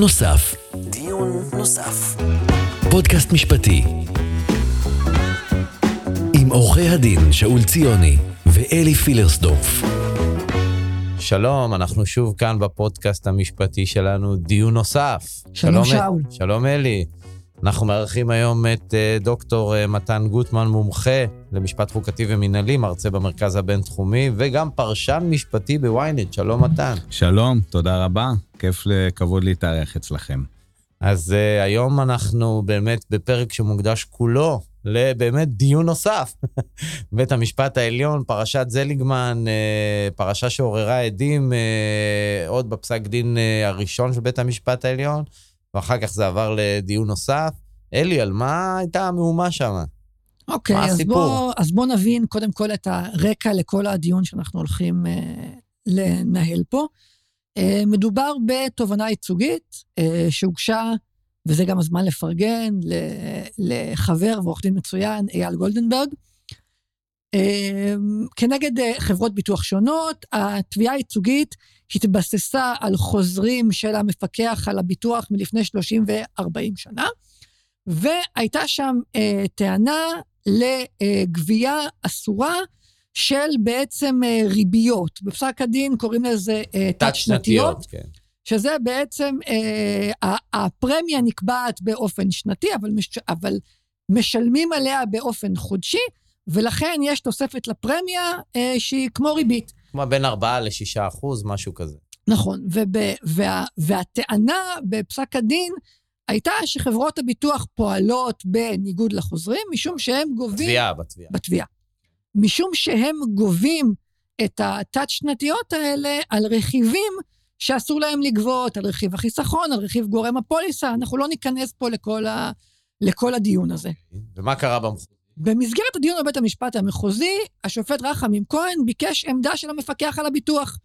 דיון נוסף. דיון נוסף. פודקאסט משפטי. עם עורכי הדין שאול ציוני ואלי פילרסדורף. שלום, אנחנו שוב כאן בפודקאסט המשפטי שלנו, דיון נוסף. שלום, שאול. שלום אלי. אנחנו מארחים היום את אה, דוקטור אה, מתן גוטמן, מומחה למשפט חוקתי ומינהלי, מרצה במרכז הבינתחומי, וגם פרשן משפטי בוויינט. שלום, מתן. שלום, תודה רבה. כיף לכבוד להתארח אצלכם. אז uh, היום אנחנו באמת בפרק שמוקדש כולו לבאמת דיון נוסף. בית המשפט העליון, פרשת זליגמן, uh, פרשה שעוררה עדים uh, עוד בפסק דין uh, הראשון של בית המשפט העליון, ואחר כך זה עבר לדיון נוסף. אלי, על מה הייתה המהומה שם? אוקיי, okay, אז, בוא, אז בוא נבין קודם כל את הרקע לכל הדיון שאנחנו הולכים uh, לנהל פה. Uh, מדובר בתובנה ייצוגית uh, שהוגשה, וזה גם הזמן לפרגן, לחבר ועורך דין מצוין, אייל גולדנברג, uh, כנגד uh, חברות ביטוח שונות. התביעה הייצוגית התבססה על חוזרים של המפקח על הביטוח מלפני 30 ו-40 שנה, והייתה שם uh, טענה לגבייה אסורה של בעצם אה, ריביות. בפסק הדין קוראים לזה אה, תת-שנתיות. כן. שזה בעצם, אה, הפרמיה נקבעת באופן שנתי, אבל, מש, אבל משלמים עליה באופן חודשי, ולכן יש תוספת לפרמיה אה, שהיא כמו ריבית. כמו בין 4 ל-6 אחוז, משהו כזה. נכון, וב, וה, והטענה בפסק הדין הייתה שחברות הביטוח פועלות בניגוד לחוזרים, משום שהם גובים... בתביעה, בתביעה. בתביעה. משום שהם גובים את התת-שנתיות האלה על רכיבים שאסור להם לגבות, על רכיב החיסכון, על רכיב גורם הפוליסה, אנחנו לא ניכנס פה לכל, ה, לכל הדיון הזה. ומה קרה במחוזי? במסגרת הדיון בבית המשפט המחוזי, השופט רחמים כהן ביקש עמדה של המפקח על הביטוח.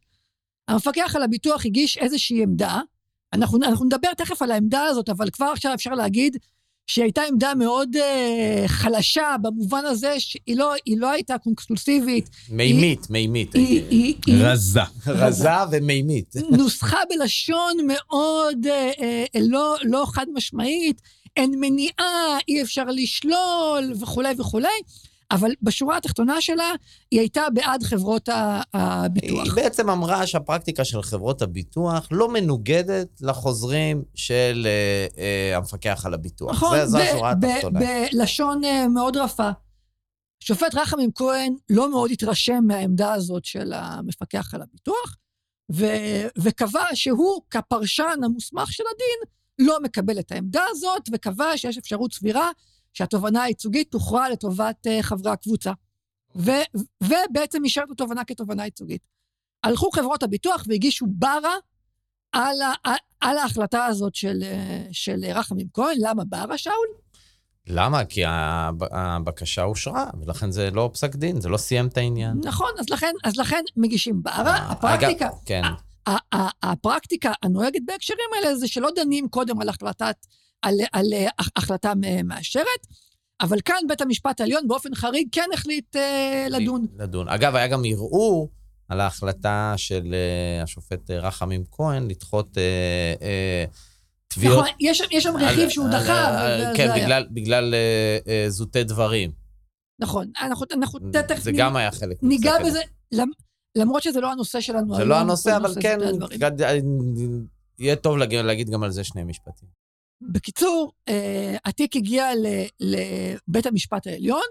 המפקח על הביטוח הגיש איזושהי עמדה, אנחנו, אנחנו נדבר תכף על העמדה הזאת, אבל כבר עכשיו אפשר להגיד שהיא הייתה עמדה מאוד uh, חלשה, במובן הזה שהיא לא, לא הייתה קונקלוסיבית. מימית, היא, מימית. היא, היא, היא, רזה. רזה ומימית. נוסחה בלשון מאוד uh, uh, לא, לא חד משמעית, אין מניעה, אי אפשר לשלול וכולי וכולי. אבל בשורה התחתונה שלה, היא הייתה בעד חברות הביטוח. היא בעצם אמרה שהפרקטיקה של חברות הביטוח לא מנוגדת לחוזרים של uh, uh, המפקח על הביטוח. נכון, זה, זו השורה התחתונה. בלשון uh, מאוד רפה. שופט רחמים כהן לא מאוד התרשם מהעמדה הזאת של המפקח על הביטוח, ו- וקבע שהוא, כפרשן המוסמך של הדין, לא מקבל את העמדה הזאת, וקבע שיש אפשרות סבירה שהתובנה הייצוגית תוכרע לטובת uh, חברי הקבוצה. ו, ובעצם אישר את התובנה כתובנה ייצוגית. הלכו חברות הביטוח והגישו ברה על, ה, על ההחלטה הזאת של, אה, של רחמים כהן. למה ברה, שאול? למה? כי הבקשה אושרה, ולכן זה לא פסק דין, זה לא סיים את העניין. נכון, אז לכן, אז לכן מגישים ברה. אה, הפרקטיקה, אגב, כן. הפרקטיקה הנוהגת בהקשרים האלה זה שלא דנים קודם על החלטת על, על אה, החלטה מאשרת, אבל כאן בית המשפט העליון באופן חריג כן החליט אה, לדון. לדון. אגב, היה גם ערעור על ההחלטה של אה, השופט אה, רחמים כהן לדחות... אה, אה, תביעות... נכון, יש, יש שם רכיב שהוא דחה. כן, בגלל, בגלל אה, אה, זוטי דברים. נכון, אנחנו, אנחנו תכף... זה גם היה חלק. ניגע בזה, למרות שזה לא הנושא שלנו. זה לא הנושא, אבל כן, יהיה טוב להגיד גם על זה שני משפטים. בקיצור, אה, התיק הגיע לבית המשפט העליון,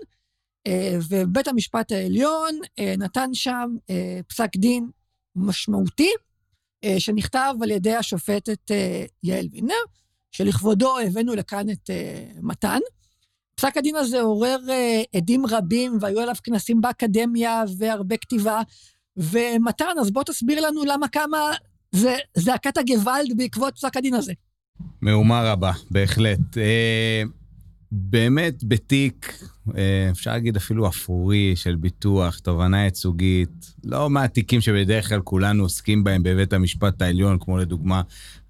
אה, ובית המשפט העליון אה, נתן שם פסק דין משמעותי, שנכתב על ידי השופטת יעל וינר, שלכבודו הבאנו לכאן את מתן. פסק הדין הזה עורר עדים רבים, והיו עליו כנסים באקדמיה והרבה כתיבה. ומתן, אז בוא תסביר לנו למה קמה זעקת הגוואלד בעקבות פסק הדין הזה. מהומה רבה, בהחלט. אה, באמת בתיק, אה, אפשר להגיד אפילו אפורי של ביטוח, תובנה ייצוגית, לא מהתיקים שבדרך כלל כולנו עוסקים בהם בבית המשפט העליון, כמו לדוגמה,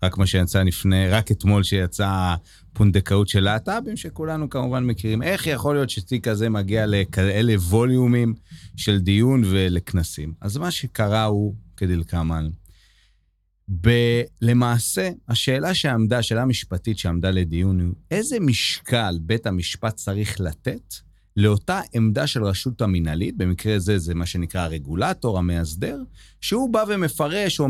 רק מה שיצא לפני, רק אתמול שיצא פונדקאות של להט"בים, שכולנו כמובן מכירים. איך יכול להיות שתיק כזה מגיע לכאלה ווליומים של דיון ולכנסים? אז מה שקרה הוא כדלקמן. ב- למעשה, השאלה שעמדה, השאלה המשפטית שעמדה לדיון היא, איזה משקל בית המשפט צריך לתת לאותה עמדה של רשות המינהלית, במקרה זה זה מה שנקרא הרגולטור, המאסדר, שהוא בא ומפרש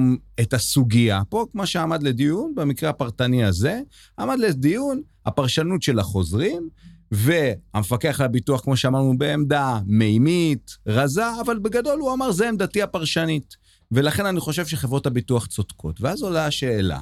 את הסוגיה. פה, כמו שעמד לדיון, במקרה הפרטני הזה, עמד לדיון הפרשנות של החוזרים, והמפקח על הביטוח, כמו שאמרנו, בעמדה מימית, רזה, אבל בגדול הוא אמר, זה עמדתי הפרשנית. ולכן אני חושב שחברות הביטוח צודקות. ואז עולה השאלה,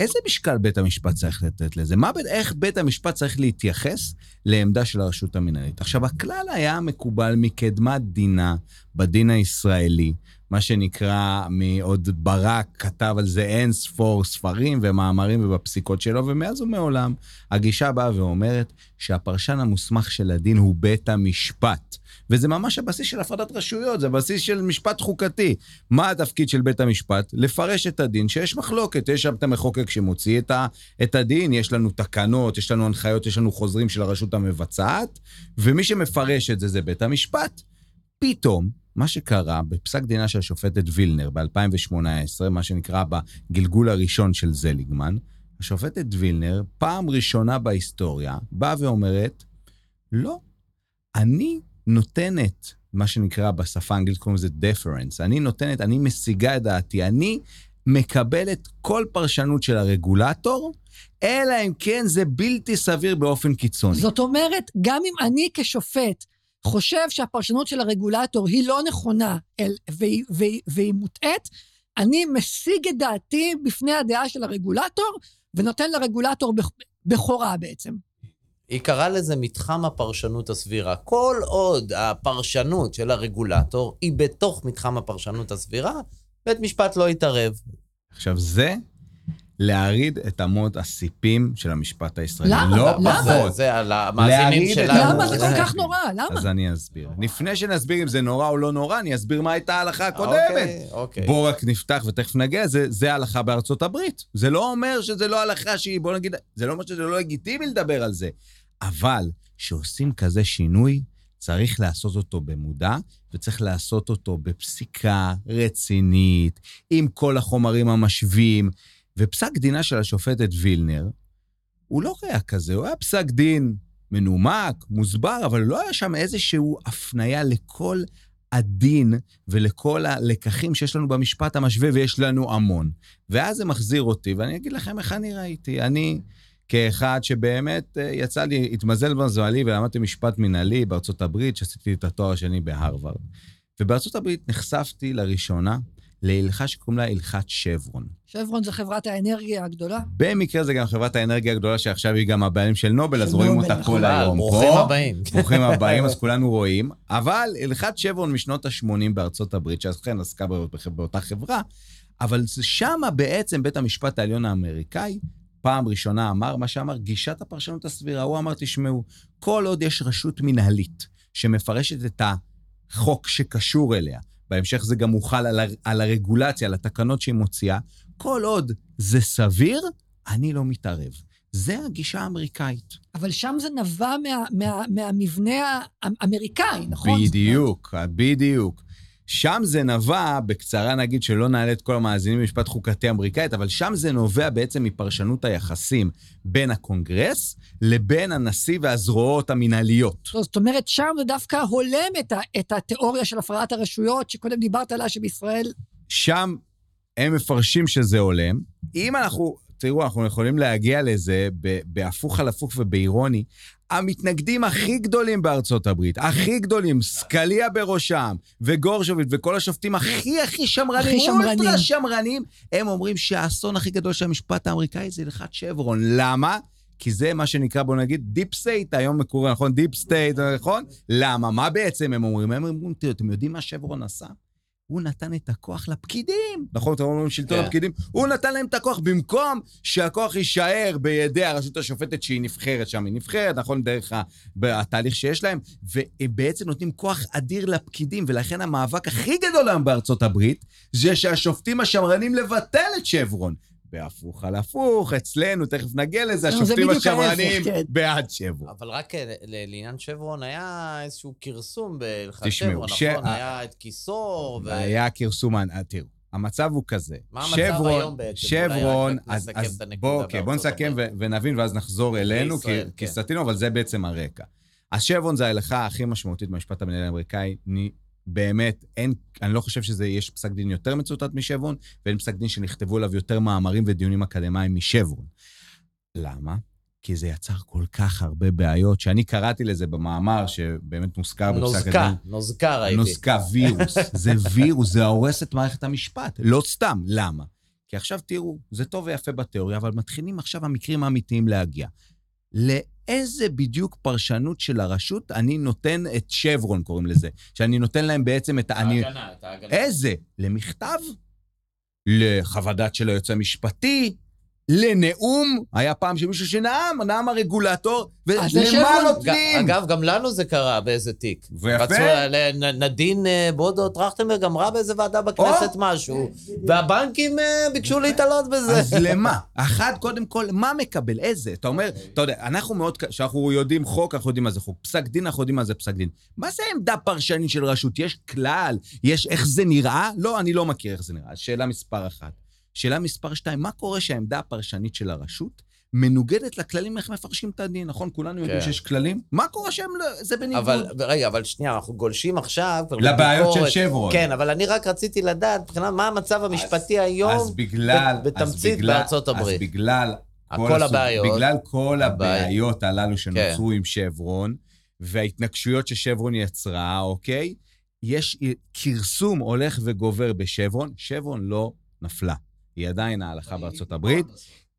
איזה משקל בית המשפט צריך לתת לזה? מה, איך בית המשפט צריך להתייחס לעמדה של הרשות המנהלית? עכשיו, הכלל היה מקובל מקדמת דינה בדין הישראלי, מה שנקרא, מעוד ברק כתב על זה אין ספור ספרים ומאמרים ובפסיקות שלו, ומאז ומעולם הגישה באה ואומרת שהפרשן המוסמך של הדין הוא בית המשפט. וזה ממש הבסיס של הפרדת רשויות, זה הבסיס של משפט חוקתי. מה התפקיד של בית המשפט? לפרש את הדין, שיש מחלוקת. יש שם את המחוקק שמוציא את, ה, את הדין, יש לנו תקנות, יש לנו הנחיות, יש לנו חוזרים של הרשות המבצעת, ומי שמפרש את זה זה בית המשפט. פתאום, מה שקרה בפסק דינה של השופטת וילנר ב-2018, מה שנקרא בגלגול הראשון של זליגמן, השופטת וילנר, פעם ראשונה בהיסטוריה, באה ואומרת, לא, אני נותנת, מה שנקרא בשפה האנגלית קוראים לזה deference, אני נותנת, אני משיגה את דעתי, אני מקבלת כל פרשנות של הרגולטור, אלא אם כן זה בלתי סביר באופן קיצוני. זאת אומרת, גם אם אני כשופט חושב שהפרשנות של הרגולטור היא לא נכונה אל, והיא, והיא, והיא מוטעית, אני משיג את דעתי בפני הדעה של הרגולטור, ונותן לרגולטור בכורה בעצם. היא קראה לזה מתחם הפרשנות הסבירה. כל עוד הפרשנות של הרגולטור היא בתוך מתחם הפרשנות הסבירה, בית משפט לא יתערב. עכשיו, זה להרעיד את אמות הסיפים של המשפט הישראלי. למה? לא למה? פחות. זה על המאזינים שלנו. למה זה כל כך נורא? למה? אז אני אסביר. לפני שנסביר אם זה נורא או לא נורא, אני אסביר מה הייתה ההלכה הקודמת. אוקיי, אוקיי. בואו רק נפתח ותכף נגיע, זה, זה ההלכה בארצות הברית. זה לא אומר שזה לא הלכה שהיא, בואו נגיד, זה לא אומר שזה לא לגיטימי לדבר על זה. אבל כשעושים כזה שינוי, צריך לעשות אותו במודע, וצריך לעשות אותו בפסיקה רצינית, עם כל החומרים המשווים. ופסק דינה של השופטת וילנר, הוא לא היה כזה, הוא היה פסק דין מנומק, מוסבר, אבל לא היה שם איזושהי הפניה לכל הדין ולכל הלקחים שיש לנו במשפט המשווה, ויש לנו המון. ואז זה מחזיר אותי, ואני אגיד לכם איך אני ראיתי. אני... כאחד שבאמת אה, יצא לי, התמזל במזלי ולמדתי משפט מנהלי בארצות הברית, שעשיתי את התואר השני בהרווארד. ובארצות הברית נחשפתי לראשונה להלכה שקוראים לה הלכת שברון. שברון זה חברת האנרגיה הגדולה? במקרה זה גם חברת האנרגיה הגדולה, שעכשיו היא גם הבעלים של נובל, אז רואים אותה נכון. כל היום ברוכים. הבאים. ברוכים הבאים, אז כולנו רואים. אבל הלכת שברון משנות ה-80 בארצות הברית, שאכן עסקה באותה חברה, אבל שמה בעצם בית המשפט העליון האמריקאי פעם ראשונה אמר מה שאמר, גישת הפרשנות הסבירה. הוא אמר, תשמעו, כל עוד יש רשות מנהלית שמפרשת את החוק שקשור אליה, בהמשך זה גם מוחל על, על הרגולציה, על התקנות שהיא מוציאה, כל עוד זה סביר, אני לא מתערב. זה הגישה האמריקאית. אבל שם זה נבע מה, מה, מהמבנה האמריקאי, נכון? בדיוק, בדיוק. שם זה נבע, בקצרה נגיד שלא נעלה את כל המאזינים במשפט חוקתי אמריקאית, אבל שם זה נובע בעצם מפרשנות היחסים בין הקונגרס לבין הנשיא והזרועות המינהליות. זאת אומרת, שם זה דווקא הולם את, ה, את התיאוריה של הפרדת הרשויות, שקודם דיברת עליה שבישראל... שם הם מפרשים שזה הולם. אם אנחנו, תראו, אנחנו יכולים להגיע לזה בהפוך על הפוך ובאירוני. המתנגדים הכי גדולים בארצות הברית, הכי גדולים, סקליה בראשם, וגורסץ', וכל השופטים הכי הכי שמרנים, הכי שמרנים. אולטרה שמרנים, הם אומרים שהאסון הכי גדול של המשפט האמריקאי זה הלכת שברון. למה? כי זה מה שנקרא, בוא נגיד, deep state, היום מקורי, נכון? deep state, נכון? למה? מה בעצם הם אומרים? הם אומרים, אתם יודעים מה שברון עשה? הוא נתן את הכוח לפקידים. נכון, אתם אומרים שלטון כן. הפקידים? הוא נתן להם את הכוח במקום שהכוח יישאר בידי הרשות השופטת שהיא נבחרת שם. היא נבחרת, נכון, דרך התהליך שיש להם, והם בעצם נותנים כוח אדיר לפקידים, ולכן המאבק הכי גדול היום בארצות הברית, זה שהשופטים השמרנים לבטל את שברון. בהפוך על הפוך, אצלנו, תכף נגיע לזה, לא, זה השופטים השמרנים כן. בעד שברון. אבל רק אה, ל- לעניין שברון, היה איזשהו כרסום בהלכת שברון, נכון? היה את כיסור, ו... היה כרסום, אה, תראו, המצב הוא כזה. מה המצב שברון, היום בעצם? שברון, אז, אז את הנקודה בוא, אוקיי, בוא בארצות נסכם. ו- ונבין ואז נחזור אלינו, כי, לישראל, כי כן. סטינו, אבל זה בעצם הרקע. אז שברון זה ההלכה הכי משמעותית במשפט המנהל האמריקאי. באמת, אין, אני לא חושב שזה, יש פסק דין יותר מצוטט משברון, ואין פסק דין שנכתבו עליו יותר מאמרים ודיונים אקדמיים משברון. למה? כי זה יצר כל כך הרבה בעיות, שאני קראתי לזה במאמר שבאמת מוזכר בפסק נוזקה, הדין. נוזקה ראיתי. נוזקה וירוס. זה וירוס, זה הורס את מערכת המשפט. לא סתם. למה? כי עכשיו תראו, זה טוב ויפה בתיאוריה, אבל מתחילים עכשיו המקרים האמיתיים להגיע. לאיזה בדיוק פרשנות של הרשות אני נותן את שברון, קוראים לזה. שאני נותן להם בעצם את ה... ההגנה, את ההגנה. איזה? למכתב? לחוות דעת של היועץ המשפטי? לנאום? היה פעם שמישהו שנאם, נאם הרגולטור, אז זה ולמה. נותנים? אגב, גם לנו זה קרה באיזה תיק. ויפה. רצו, נדין אה, בודו טרכטנברג אמרה באיזה ועדה בכנסת משהו, והבנקים אה, ביקשו להתעלות בזה. אז למה? אחד, קודם כל, מה מקבל? איזה? אתה אומר, אתה יודע, אנחנו מאוד, כשאנחנו יודעים חוק, אנחנו יודעים מה זה חוק. פסק דין, אנחנו יודעים מה זה פסק דין. מה זה עמדה פרשנית של רשות? יש כלל? יש איך זה נראה? לא, אני לא מכיר איך זה נראה. שאלה מספר אחת. שאלה מספר שתיים, מה קורה שהעמדה הפרשנית של הרשות מנוגדת לכללים איך מפרשים את הדין, נכון? כולנו יודעים כן. שיש כללים. מה קורה שהם לא... זה בניגוד. אבל, רגע, אבל שנייה, אנחנו גולשים עכשיו. לבעיות של. שברון. כן, אבל אני רק רציתי לדעת, מבחינת מה המצב המשפטי היום, אז בגלל... בת- בתמצית אז בגלל- בארצות הברית. אז בגלל... כל הבעיות. בגלל כל. הבעיות הללו שנוצרו כן. עם שברון, וההתנגשויות ששברון יצרה, אוקיי? יש כרסום הולך וגובר בשברון. שברון לא נפלה. היא עדיין ההלכה בארצות הברית.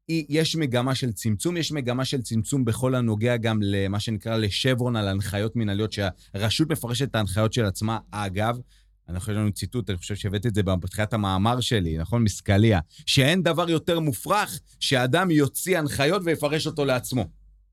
יש מגמה של צמצום, יש מגמה של צמצום בכל הנוגע גם למה שנקרא לשברון על הנחיות מנהליות, שהרשות מפרשת את ההנחיות של עצמה. אגב, אנחנו יש לנו ציטוט, אני חושב שהבאתי את זה בתחילת המאמר שלי, נכון? מסקליה, שאין דבר יותר מופרך שאדם יוציא הנחיות ויפרש אותו לעצמו.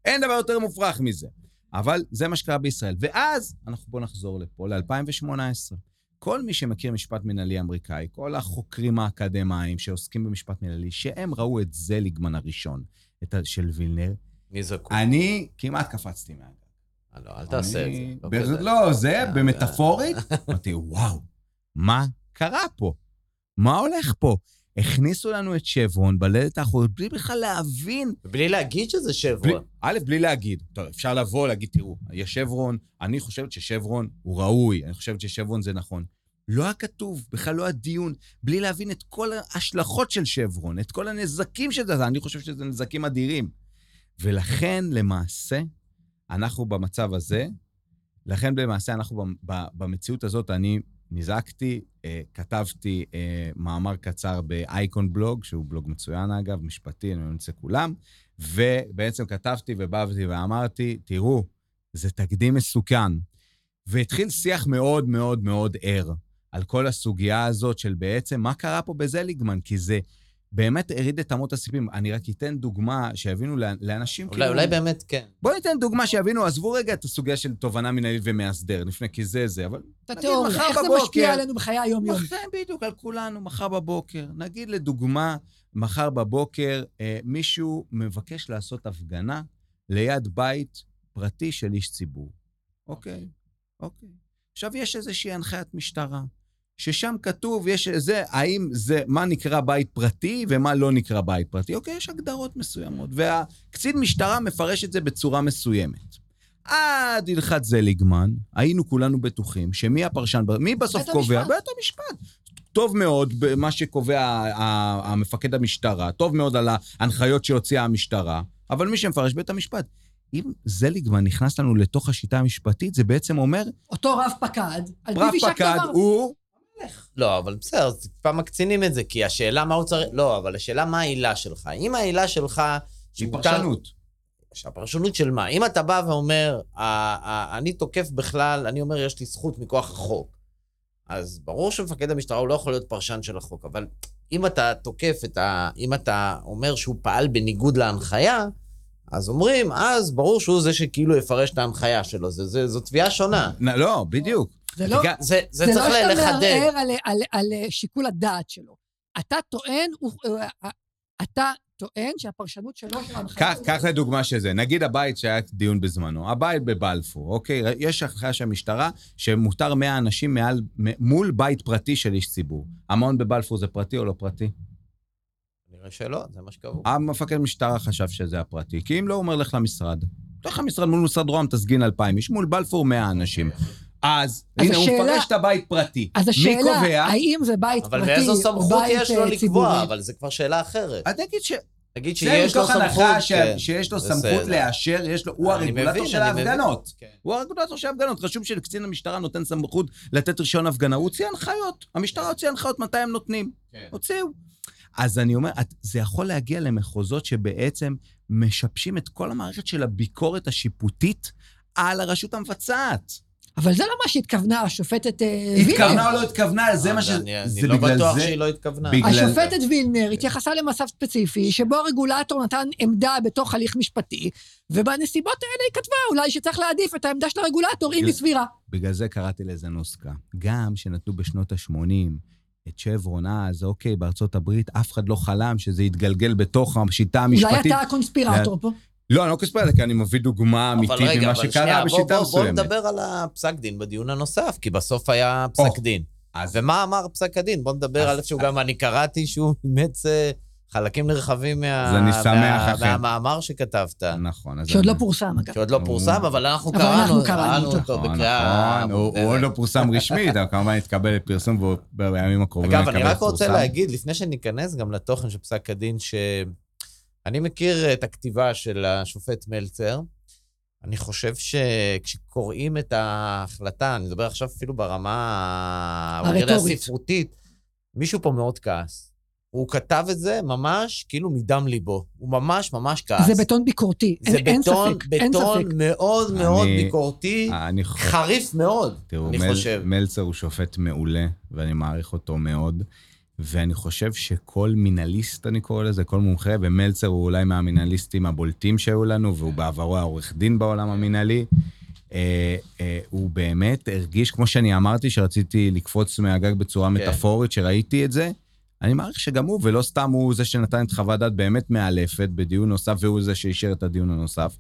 אין דבר יותר מופרך מזה. אבל זה מה שקרה בישראל. ואז, אנחנו בואו נחזור לפה, ל-2018. כל מי שמכיר משפט מנהלי אמריקאי, כל החוקרים האקדמיים שעוסקים במשפט מנהלי, שהם ראו את זליגמן הראשון, את ה- של וילנר, מי זקוק? אני כמעט קפצתי מהגג. לא, אל תעשה את זה. לא. לא, זה אה, במטאפורית. אמרתי, וואו, מה קרה פה? מה הולך פה? הכניסו לנו את שברון בלדת האחורית בלי בכלל להבין. בלי להגיד שזה בלי, שברון. א', בלי להגיד. טוב, אפשר לבוא, להגיד, תראו, יש שברון, אני חושבת ששברון הוא ראוי, אני חושבת ששברון זה נכון. לא היה כתוב, בכלל לא היה דיון, בלי להבין את כל ההשלכות של שברון, את כל הנזקים של זה, אני חושב שזה נזקים אדירים. ולכן, למעשה, אנחנו במצב הזה, לכן למעשה אנחנו במציאות הזאת, אני נזעקתי, כתבתי אה, מאמר קצר באייקון בלוג, שהוא בלוג מצוין אגב, משפטי, אני ממליץ לכולם, ובעצם כתבתי ובאתי ואמרתי, תראו, זה תקדים מסוכן. והתחיל שיח מאוד מאוד מאוד ער על כל הסוגיה הזאת של בעצם מה קרה פה בזליגמן, כי זה באמת הריד את אמות הסיפים. אני רק אתן דוגמה שיבינו לאנשים אולי אולי באמת כן. בואו ניתן דוגמה שיבינו, עזבו רגע את הסוגיה של תובנה מנהלית ומאסדר, לפני כי זה זה, אבל... את התיאוריה, איך זה בבוקר- משפיע עלינו בחיי היום-יום. מחר בדיוק על כולנו, מחר בבוקר. נגיד לדוגמה, מחר בבוקר אה, מישהו מבקש לעשות הפגנה ליד בית פרטי של איש ציבור. אוקיי, אוקיי. עכשיו, יש איזושהי הנחיית משטרה, ששם כתוב, יש זה, האם זה, מה נקרא בית פרטי ומה לא נקרא בית פרטי. אוקיי, יש הגדרות מסוימות, והקצין משטרה מפרש את זה בצורה מסוימת. עד הלכת זליגמן, היינו כולנו בטוחים שמי הפרשן, מי בסוף בית קובע? המשפט. בית המשפט. טוב מאוד במה שקובע המפקד המשטרה, טוב מאוד על ההנחיות שהוציאה המשטרה, אבל מי שמפרש בית המשפט. אם זליגמן נכנס לנו לתוך השיטה המשפטית, זה בעצם אומר, אותו רב פקד, על רב פיו יישק פקד דבר. הוא... לא, אבל בסדר, אז טיפה מקצינים את זה, כי השאלה מה הוא צריך... לא, אבל השאלה מה העילה שלך. אם העילה שלך... שמותר- פרשנות. שהפרשנות של מה? אם אתה בא ואומר, "ה- ה- אני תוקף בכלל, אני אומר, יש לי זכות מכוח החוק, אז ברור שמפקד המשטרה הוא לא יכול להיות פרשן של החוק, אבל אם אתה תוקף את ה... אם אתה אומר שהוא פעל בניגוד להנחיה, אז אומרים, אז ברור שהוא זה שכאילו יפרש את ההנחיה שלו. זה, זה, זו תביעה שונה. לא, בדיוק. זה לא, זה, זה, זה צריך לא שאתה לחדד. מערער על, על, על שיקול הדעת שלו. אתה טוען, הוא, אתה טוען שהפרשנות שלו של ההנחיה... קח, לדוגמה שזה, נגיד הבית שהיה דיון בזמנו, הבית בבלפור, אוקיי? יש הנחיה של המשטרה שמותר 100 אנשים מעל, מול בית פרטי של איש ציבור. המעון בבלפור זה פרטי או לא פרטי? נראה שלא, זה מה שקבעו. המפקד משטרה חשב שזה הפרטי, כי אם לא, הוא אומר לך למשרד. לך למשרד מול משרד רוה"מ, תסגין 2,000 איש, מול בלפור 100 אנשים. אז, אז הנה, הוא השאלה- מפרש את הבית פרטי. אז מי השאלה, קובע? האם זה בית אבל פרטי מאיזו או סמכות יש לו אה, לקבוע? ציבורי? אבל זה כבר שאלה אחרת. אז נגיד ש... תגיד שיש לו סמכות, הנחה ש- כן. שיש לו. סמכות לאשר, יש לו, הוא הרגולטור של. ההפגנות. כן. הוא הרגולטור של ההפגנות. רשום שלקצין המשטרה נותן סמכות לתת רישיון הפגנה. הוא הוציא הנחיות. המשטרה הוציאה הנחיות מתי הם נותנים. כן. הוציאו. אז אני אומר, את- זה יכול להגיע למחוזות שבעצם משבשים את כל המערכת של הביקורת השיפוטית על הרשות המבצעת. אבל זה לא מה שהתכוונה השופטת אה, התכוונה וילנר. או לא התכוונה, זה מה ש... אני לא בטוח שהיא לא התכוונה. השופטת וילנר התייחסה למצב ספציפי, שבו הרגולטור נתן עמדה בתוך הליך משפטי, ובנסיבות האלה היא כתבה אולי שצריך להעדיף את העמדה של הרגולטור אם היא סבירה. בגלל זה קראתי לזה נוסקה. גם שנתנו בשנות ה-80 את שברון אז, אוקיי, בארצות הברית, אף אחד לא חלם שזה יתגלגל בתוך השיטה אולי המשפטית. אתה הקונספירטור פה. לא, אני לא קוספרט, כי אני מביא דוגמה אמיתית רגע, ממה שקרה בשיטה בוא- בוא מסוימת. נדבר על הפסק דין בדיון הנוסף, כי בסוף היה פסק דין. אז ומה אמר פסק הדין? בוא נדבר על איפשהו גם אני קראתי שהוא אימץ אה, חלקים נרחבים מה- אז אני שמח, מה- אכן. מהמאמר שכתבת. נכון. שעוד לא פורסם, אגב. שעוד לא פורסם, אבל אנחנו אבל קראנו אותו. אותו נכון, בקריאה... נכון, הוא- עוד לא פורסם רשמית, אבל כמובן יתקבל לפרסום והוא בימים הקרובים אגב, אני רק רוצה. להגיד, לפני שניכנס גם לתוכן של פסק הדין, שאני מכיר את הכתיבה של השופט מלצר. אני חושב שכשקוראים את ההחלטה, אני מדבר עכשיו אפילו ברמה. הספרותית, מישהו פה מאוד כעס. הוא כתב את זה ממש כאילו מדם ליבו. הוא ממש ממש כעס. זה בטון ביקורתי, זה אין אין בטון, ספק, אין בטון ספק. מאוד מאוד אני- ביקורתי, אני חושב... חריף מאוד, תראו, אני מל, חושב. מלצר הוא שופט מעולה, ואני מעריך אותו מאוד. ואני חושב שכל מינליסט, אני קורא לזה, כל מומחה, ומלצר הוא אולי מהמינליסטים הבולטים שהיו לנו, והוא בעברו העורך דין בעולם המינהלי. אה, אה, הוא באמת הרגיש, כמו שאני אמרתי, שרציתי לקפוץ מהגג בצורה מטאפורית, שראיתי את זה. אני מעריך שגם הוא, ולא סתם הוא זה שנתן את חוות דעת באמת מאלפת בדיון נוסף, והוא זה שאישר את הדיון הנוסף.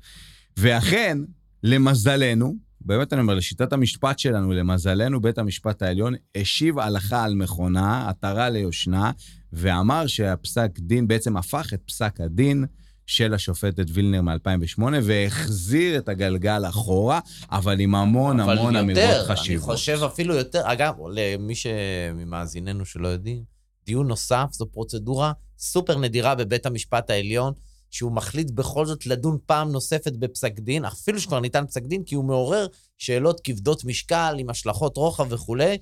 ואכן, למזלנו, באמת אני אומר, לשיטת המשפט שלנו, למזלנו, בית המשפט העליון השיב הלכה על מכונה, עטרה ליושנה, ואמר שהפסק דין בעצם הפך את פסק הדין של השופטת וילנר מ-2008, והחזיר את הגלגל אחורה, אבל עם המון אבל המון אמירות יותר, חשיבות. אני חושב אפילו יותר, אגב, למי שממאזיננו שלא יודעים, דיון נוסף זו פרוצדורה סופר נדירה בבית המשפט העליון, שהוא מחליט בכל זאת לדון פעם נוספת בפסק דין, אפילו שכבר ניתן פסק דין, כי הוא מעורר שאלות כבדות משקל עם השלכות רוחב וכולי.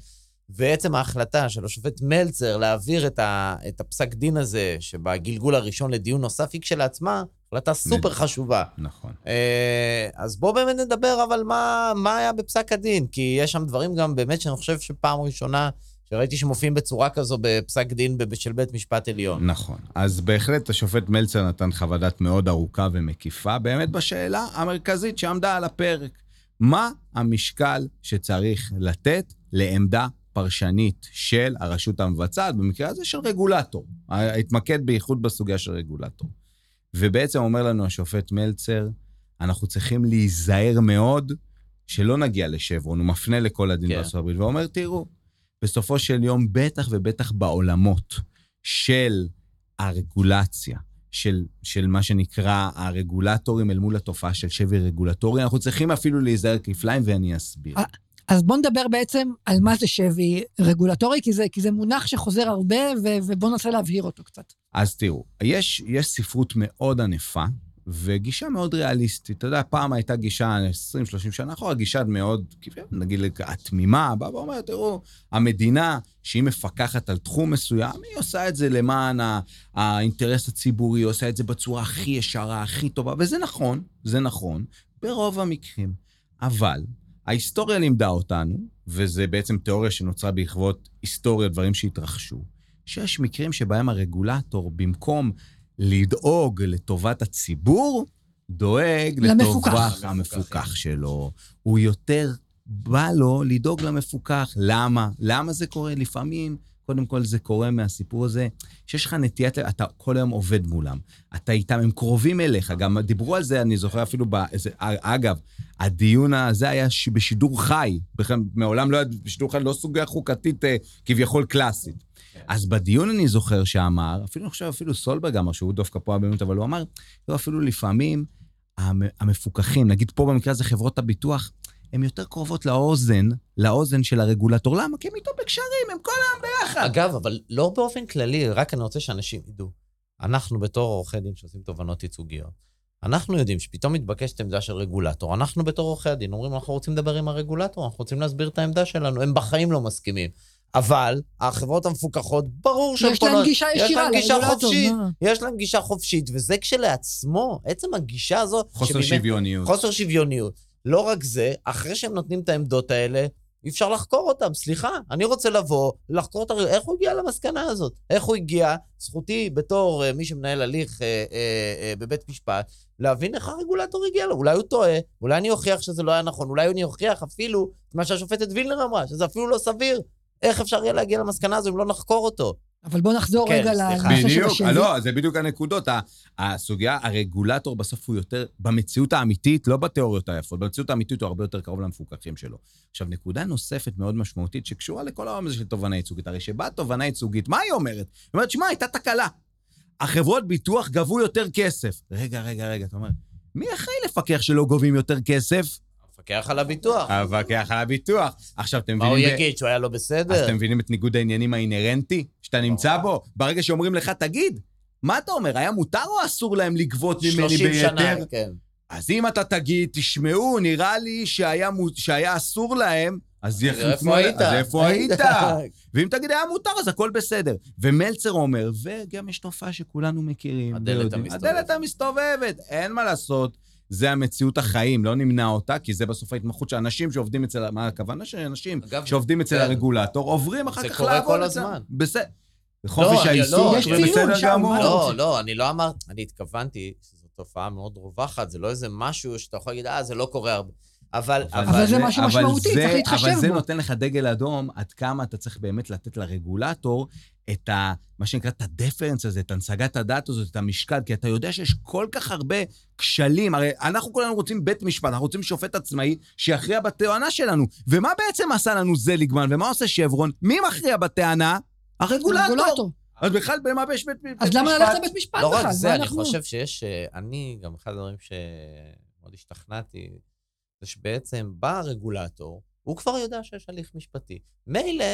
ועצם ההחלטה של השופט מלצר להעביר את, ה, את הפסק דין הזה, שבגלגול הראשון לדיון נוסף, היא כשלעצמה החלטה סופר חשובה. נכון. אה, אז בואו באמת נדבר, אבל מה, מה היה בפסק הדין? כי יש שם דברים גם באמת שאני חושב שפעם ראשונה שראיתי שמופיעים בצורה כזו בפסק דין של בית משפט עליון. נכון. אז בהחלט השופט מלצר נתן חוות דעת מאוד ארוכה ומקיפה, באמת בשאלה המרכזית שעמדה על הפרק. מה המשקל שצריך לתת לעמדה פרשנית של הרשות המבצעת, במקרה הזה של רגולטור. התמקד בייחוד בסוגיה של רגולטור. ובעצם אומר לנו השופט מלצר, אנחנו צריכים להיזהר מאוד שלא נגיע לשברון, הוא מפנה לכל הדין כן. בארצות הברית, ואומר, תראו, בסופו של יום, בטח ובטח בעולמות של הרגולציה, של, של מה שנקרא הרגולטורים אל מול התופעה של שבי רגולטורי, אנחנו צריכים אפילו להיזהר כפליים, ואני אסביר. אז בואו נדבר בעצם על מה זה שבי רגולטורי, כי זה, כי זה מונח שחוזר הרבה, ו, ובואו ננסה להבהיר אותו קצת. אז תראו, יש, יש ספרות מאוד ענפה, וגישה מאוד ריאליסטית. אתה יודע, פעם הייתה גישה, 20-30 שנה אחורה, גישה מאוד, נגיד, התמימה, באה ואומרת, תראו, המדינה, שהיא מפקחת על תחום מסוים, היא עושה את זה למען האינטרס הציבורי, היא עושה את זה בצורה הכי ישרה, הכי טובה, וזה נכון, זה נכון, ברוב המקרים. אבל ההיסטוריה לימדה אותנו, וזה בעצם תיאוריה שנוצרה בעקבות היסטוריה, דברים שהתרחשו, שיש מקרים שבהם הרגולטור, במקום לדאוג לטובת הציבור, דואג. לטובת המפוקח שלו. הוא יותר בא לו לדאוג למפוקח. למה? למה זה קורה? לפעמים קודם כל זה קורה מהסיפור הזה, שיש לך נטיית, אתה כל היום עובד מולם. אתה איתם, הם קרובים אליך. גם דיברו על זה, אני זוכר אפילו באיזה... אגב, הדיון הזה היה בשידור חי. בכלל, מעולם לא היה בשידור חי, לא סוגיה חוקתית אה, כביכול קלאסית. אז בדיון אני זוכר שאמר, אפילו אני חושב, אפילו סולברג אמר, שהוא דווקא פה באמת, אבל הוא אמר, לא, אפילו לפעמים המ- המפוקחים, נגיד פה במקרה הזה חברות הביטוח, הן יותר קרובות לאוזן, לאוזן של הרגולטור. למה? כי הם איתו בקשרים, הם כל היום ביחד. אגב, אבל לא באופן כללי, רק אני רוצה שאנשים ידעו. אנחנו בתור עורכי דין שעושים תובענות ייצוגיות, אנחנו יודעים שפתאום מתבקשת עמדה של רגולטור. אנחנו בתור עורכי הדין אומרים, אנחנו רוצים לדבר עם הרגולטור, אנחנו רוצים להסביר את העמדה שלנו. הם בחיים לא מסכימים. אבל החברות המפוקחות, ברור שהן יש להם גישה יש ישירה להם גישה לרגולטור, חופשית, מה? יש להם גישה חופשית, וזה כשלעצמו, עצם הגישה הזו... חוסר שבאמת- שוויוניות. חוסר שוויוניות. לא רק זה, אחרי שהם נותנים את העמדות האלה, אי אפשר לחקור אותם. סליחה, אני רוצה לבוא, לחקור את הרגולטור. איך הוא הגיע למסקנה הזאת? איך הוא הגיע? זכותי בתור uh, מי שמנהל הליך uh, uh, uh, בבית משפט, להבין איך הרגולטור הגיע לו. אולי הוא טועה, אולי אני אוכיח שזה לא היה נכון, אולי אני אוכיח אפילו את מה שהשופטת וילנר אמרה, שזה אפילו לא סביר. איך אפשר יהיה להגיע למסקנה הזו אם לא נחקור אותו? אבל בוא נחזור כן, רגע. לנושא של בדיוק, השני. לא, זה בדיוק הנקודות. הסוגיה, הרגולטור בסוף הוא יותר, במציאות האמיתית, לא בתיאוריות היפות, במציאות האמיתית הוא הרבה יותר קרוב למפוקחים שלו. עכשיו, נקודה נוספת מאוד משמעותית שקשורה לכל העולם הזה של תובענה ייצוגית. הרי שבאה תובענה ייצוגית, מה היא אומרת? היא אומרת, שמע, הייתה תקלה. החברות ביטוח גבו יותר כסף. רגע, רגע, רגע, אתה אומר, מי אחראי לפקח שלא גובים יותר כסף? המפקח על הביטוח. המפקח על הביטוח. עכשיו, אתם מה הוא מבינים... יגיד, שהוא היה לא אז בסדר? אתם מבינים את ניגוד העניינים האינהרנטי שאתה נמצא בו? ברגע שאומרים לך, תגיד, מה אתה אומר, היה מותר או אסור להם לגבות ממני 30 שנה, ביתר? כן. אז אם אתה תגיד, תשמעו, נראה לי שהיה, מו- שהיה אסור להם, אז. איפה היית? אז איפה היית? ואם תגיד היה מותר, אז הכל בסדר. ומלצר אומר, וגם יש תופעה שכולנו מכירים. הדלת המסתובבת. הדלת המסתובבת, אין מה לעשות. זה המציאות החיים, לא נמנע אותה, כי זה בסוף ההתמחות של אנשים שעובדים אצל... מה הכוונה שאנשים אגב, שעובדים אצל כן. הרגולטור, עוברים אחר זה כך קורה לעבוד כל אצל- הזמן. בסדר. לא, חופש אני- העיסוק, לא, יש זה בסדר שם, גמור. לא? לא, אני לא אמרתי, אני התכוונתי שזו תופעה מאוד רווחת, זה לא איזה משהו שאתה יכול להגיד, אה, זה לא קורה הרבה. אבל, אבל זה משהו אבל משמעותי, זה- צריך להתחשב אבל זה בו. נותן לך דגל אדום עד כמה אתה צריך באמת לתת לרגולטור את ה... מה שנקרא, את הדפרנס הזה, את הנשגת הדעת הזאת, את המשקל, כי אתה יודע שיש כל כך הרבה כשלים. הרי אנחנו כולנו רוצים בית משפט, אנחנו רוצים שופט עצמאי שיכריע בטענה שלנו. ומה בעצם עשה לנו זליגמן, ומה עושה שברון? מי מכריע בטענה? הרגולטור. רגולטור. אז בכלל, במה יש בית בית אז למה משפט? ללכת לבית משפט לא בכלל? רק מה זה, אני חושב שיש, אה, אני, גם אחד הדברים שמאוד השתכנעתי, זה שבעצם בא הרגולטור, הוא כבר יודע שיש הליך משפטי. מילא,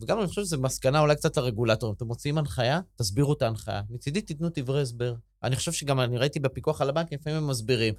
וגם אני חושב שזו מסקנה אולי קצת לרגולטור, אתם מוציאים הנחיה, תסבירו את ההנחיה. מצידי תיתנו דברי הסבר. אני חושב שגם אני ראיתי בפיקוח על הבנקים, לפעמים הם מסבירים.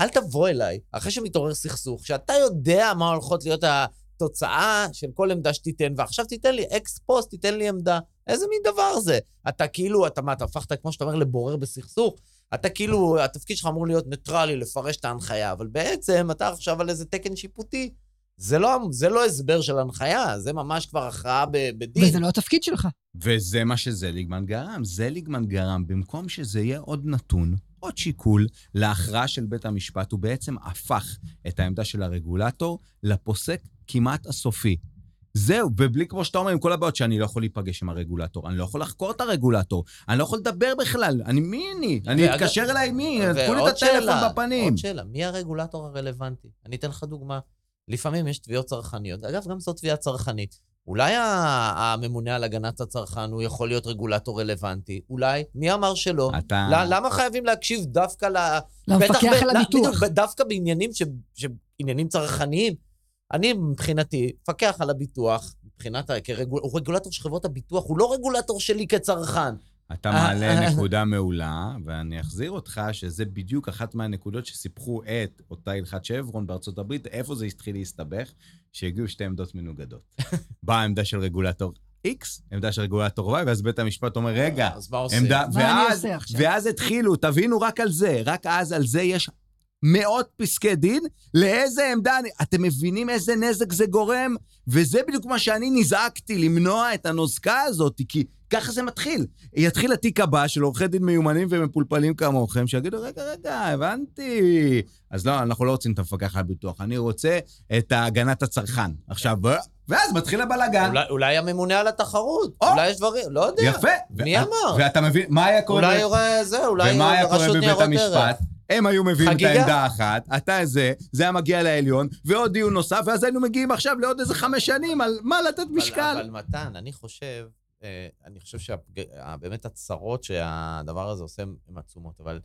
אל תבוא אליי, אחרי שמתעורר סכסוך, שאתה יודע מה הולכות להיות התוצאה של כל עמדה שתיתן, ועכשיו תיתן לי אקס פוסט, תיתן לי עמדה. איזה מין דבר זה? אתה כאילו, אתה מה, אתה הפכת, כמו שאתה אומר, לבורר בסכסוך? אתה כאילו, התפקיד שלך אמור להיות ניטרלי, לפרש את ההנחיה, אבל בעצם אתה עכשיו על איזה תקן שיפוטי. זה לא, זה לא הסבר של הנחיה, זה ממש כבר הכרעה בדין. וזה לא התפקיד שלך. וזה מה שזליגמן גרם. זליגמן גרם, במקום שזה יהיה עוד נתון, עוד שיקול להכרעה של בית המשפט, הוא בעצם הפך את העמדה של הרגולטור לפוסק כמעט הסופי. זהו, ובלי כמו שאתה אומר, עם כל הבעיות שאני לא יכול להיפגש עם הרגולטור, אני לא יכול לחקור את הרגולטור, אני לא יכול לדבר בכלל, אני מי אני? אני ואגב- אתקשר אליי מי? תנו לי את הטלפון שאלה, בפנים. עוד שאלה, מי הרגולטור הרלוונטי? אני אתן לך דוגמה. לפעמים יש תביעות צרכניות. אגב, גם זו תביעה צרכנית. אולי הממונה על הגנת הצרכן הוא יכול להיות רגולטור רלוונטי? אולי? מי אמר שלא? אתה... למה חייבים להקשיב דווקא ל... למפקח על הביטוח. בדיוק, דווקא בעניינים ש... ש... עניינים צרכניים? אני, מבחינתי, מפקח על הביטוח, מבחינת, ה- כרגול... הוא רגולטור של חברות הביטוח, הוא לא רגולטור שלי כצרכן. אתה מעלה נקודה מעולה, ואני אחזיר אותך שזה בדיוק אחת מהנקודות שסיפחו את אותה הלכת שברון בארצות הברית, איפה זה התחיל להסתבך, שהגיעו שתי עמדות מנוגדות. באה עמדה של רגולטור X, עמדה של רגולטור Y, ואז בית המשפט אומר, רגע, אז מה עושים? עמדה, מה אני עושה עכשיו? ואז התחילו, תבינו רק על זה, רק אז על זה יש מאות פסקי דין, לאיזה עמדה אני... אתם מבינים איזה נזק זה גורם? וזה בדיוק מה שאני נזעקתי, למנוע את הנוזקה הזאת, כי ככה זה מתחיל. יתחיל התיק הבא של עורכי דין מיומנים ומפולפלים כמוכם, שיגידו, רגע, רגע, הבנתי. אז לא, אנחנו לא רוצים את המפקח על הביטוח, אני רוצה את הגנת הצרכן. עכשיו, ואז מתחיל הבלאגן. אולי, אולי הממונה על התחרות, או! אולי יש דברים, לא יודע. יפה. מי ו- אמר? ואתה מבין, מה היה קורה... אולי ב- זה, אולי ומה היה קורה רשות בבית ניירות ערך. המשפט? הם היו מביאים את חגיגה. העמדה האחת, אתה זה, זה היה מגיע לעליון, ועוד דיון נוסף, ואז היינו מגיעים עכשיו לעוד איזה חמש שנים על מה לתת משקל. אבל, אבל מתן, אני חושב, אה, אני חושב שבאמת הצרות שהדבר הזה עושה הן עצומות, אבל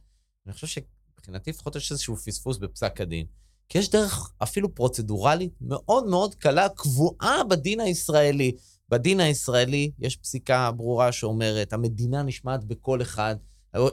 אני חושב שמבחינתי לפחות יש איזשהו פספוס בפסק הדין. כי יש דרך אפילו פרוצדורלית מאוד מאוד קלה, קבועה בדין הישראלי. בדין הישראלי יש פסיקה ברורה שאומרת, המדינה נשמעת בקול אחד,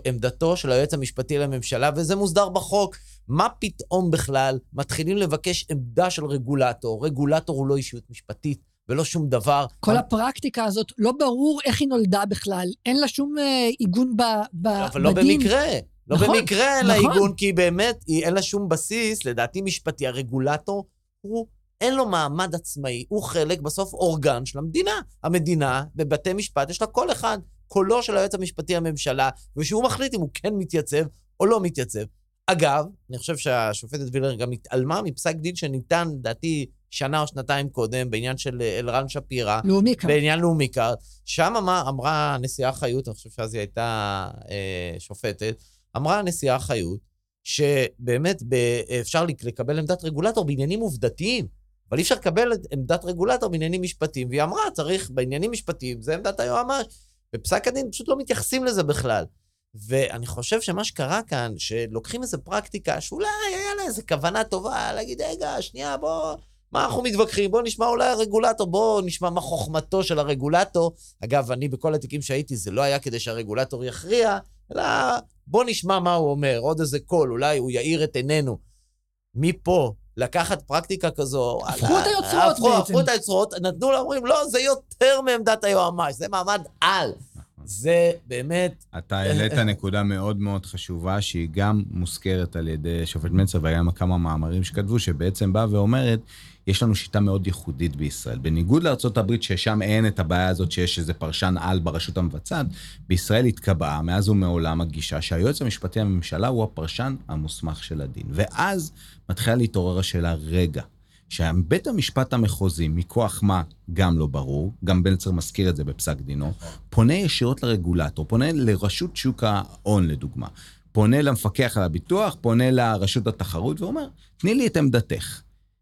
עמדתו של היועץ המשפטי לממשלה, וזה מוסדר בחוק. מה פתאום בכלל מתחילים לבקש עמדה של רגולטור? רגולטור הוא לא אישיות משפטית ולא שום דבר. כל הפרקטיקה הזאת, לא ברור איך היא נולדה בכלל. אין לה שום אה, עיגון ב, ב, אבל לא בדין. במקרה. לא נכון, במקרה אין לה נכון. עיגון, כי באמת, היא- אין לה שום בסיס, לדעתי משפטי. הרגולטור, הוא, אין לו מעמד עצמאי, הוא חלק, בסוף, אורגן של המדינה. המדינה, בבתי משפט, יש לה קול אחד, קולו של היועץ המשפטי לממשלה, ושהוא מחליט אם הוא כן מתייצב או לא מתייצב. אגב, אני חושב שהשופטת וילנר גם התעלמה מפסק דין שניתן, לדעתי, שנה או שנתיים קודם, בעניין של אה, אלרן שפירא, לאומי כאן. בעניין לאומי קארד, שם מה אמרה הנשיאה חיות, אני חושב שאז היא הייתה אה, שופטת, אמרה הנשיאה חיות, שבאמת אפשר לק- לקבל עמדת רגולטור בעניינים עובדתיים, אבל אי אפשר לקבל עמדת רגולטור בעניינים משפטיים, והיא אמרה, צריך, בעניינים משפטיים, זה עמדת היועמ"ש. בפסק הדין פשוט לא מתייחסים לזה בכלל. ואני חושב שמה שקרה כאן, שלוקחים איזו פרקטיקה שאולי היה לה איזו כוונה טובה, להגיד, רגע, שנייה, בוא, מה אנחנו מתווכחים? בוא נשמע אולי הרגולטור, בוא נשמע מה חוכמתו של הרגולטור. אגב, אני בכל התיקים שהייתי, זה לא היה כדי שהרגולטור יכריע, אלא בוא נשמע מה הוא אומר, עוד איזה קול, אולי הוא יאיר את עינינו. מפה, לקחת פרקטיקה כזו, הפכו את היוצרות בעצם. הפכו את היוצרות, נתנו לה, אומרים, לא, זה יותר מעמדת היועמ"ש, זה מעמד על. זה באמת, אתה העלית נקודה מאוד מאוד חשובה, שהיא גם מוזכרת על ידי שופט מלצר, והיה גם כמה מאמרים שכתבו, שבעצם באה ואומרת, יש לנו שיטה מאוד ייחודית בישראל. בניגוד לארה"ב, ששם אין את הבעיה הזאת שיש איזה פרשן על ברשות המבצעת, בישראל התקבעה מאז ומעולם הגישה שהיועץ המשפטי לממשלה הוא הפרשן המוסמך של הדין. ואז מתחילה להתעורר השאלה, רגע, שבית המשפט המחוזי, מכוח מה, גם לא ברור, גם בלצר מזכיר את זה בפסק דינו, פונה ישירות לרגולטור, פונה לרשות שוק ההון לדוגמה, פונה למפקח על הביטוח, פונה לרשות התחרות ואומר, תני לי את עמדתך.